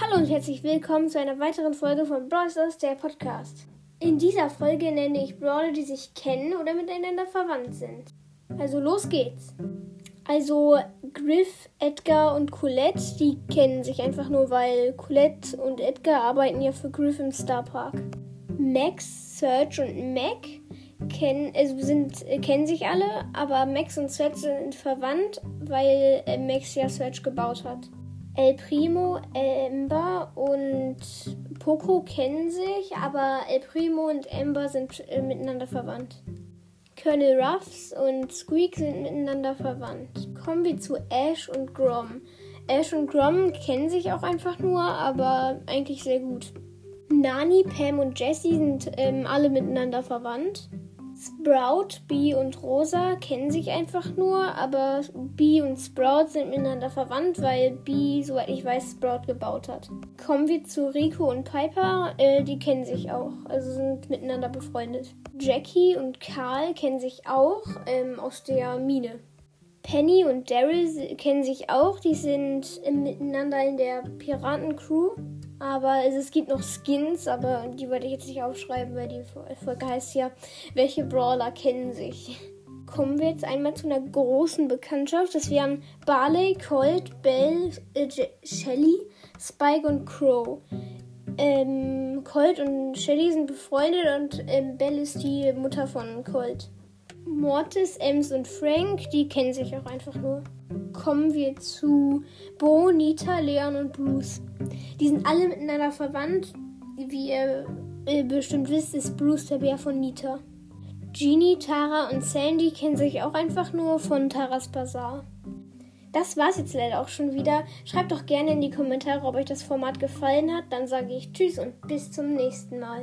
Hallo und herzlich willkommen zu einer weiteren Folge von Brawl Stars, der Podcast. In dieser Folge nenne ich Brawler, die sich kennen oder miteinander verwandt sind. Also los geht's. Also Griff, Edgar und Colette, die kennen sich einfach nur, weil Colette und Edgar arbeiten ja für Griff im Star Park. Max, Serge und Mac kennen, also sind, kennen sich alle, aber Max und Serge sind verwandt, weil äh, Max ja Serge gebaut hat. El Primo, Ember und Poco kennen sich, aber El Primo und Ember sind äh, miteinander verwandt. Colonel Ruffs und Squeak sind miteinander verwandt. Kommen wir zu Ash und Grom. Ash und Grom kennen sich auch einfach nur, aber eigentlich sehr gut. Nani, Pam und Jessie sind ähm, alle miteinander verwandt. Sprout, Bee und Rosa kennen sich einfach nur, aber Bee und Sprout sind miteinander verwandt, weil Bee, soweit ich weiß, Sprout gebaut hat. Kommen wir zu Rico und Piper, äh, die kennen sich auch, also sind miteinander befreundet. Jackie und Karl kennen sich auch ähm, aus der Mine. Penny und Daryl kennen sich auch, die sind äh, miteinander in der Piratencrew. Aber es, gibt noch Skins, aber die werde ich jetzt nicht aufschreiben, weil die Folge heißt ja, welche Brawler kennen sich. Kommen wir jetzt einmal zu einer großen Bekanntschaft. Das wären Barley, Colt, Bell, äh, Shelly, Spike und Crow. Ähm, Colt und Shelly sind befreundet und ähm, Bell ist die Mutter von Colt. Mortis, Ems und Frank, die kennen sich auch einfach nur. Kommen wir zu Bo, Nita, Leon und Bruce. Die sind alle miteinander verwandt. Wie ihr bestimmt wisst, ist Bruce der Bär von Nita. Genie, Tara und Sandy kennen sich auch einfach nur von Taras Bazaar. Das war's jetzt leider auch schon wieder. Schreibt doch gerne in die Kommentare, ob euch das Format gefallen hat. Dann sage ich Tschüss und bis zum nächsten Mal.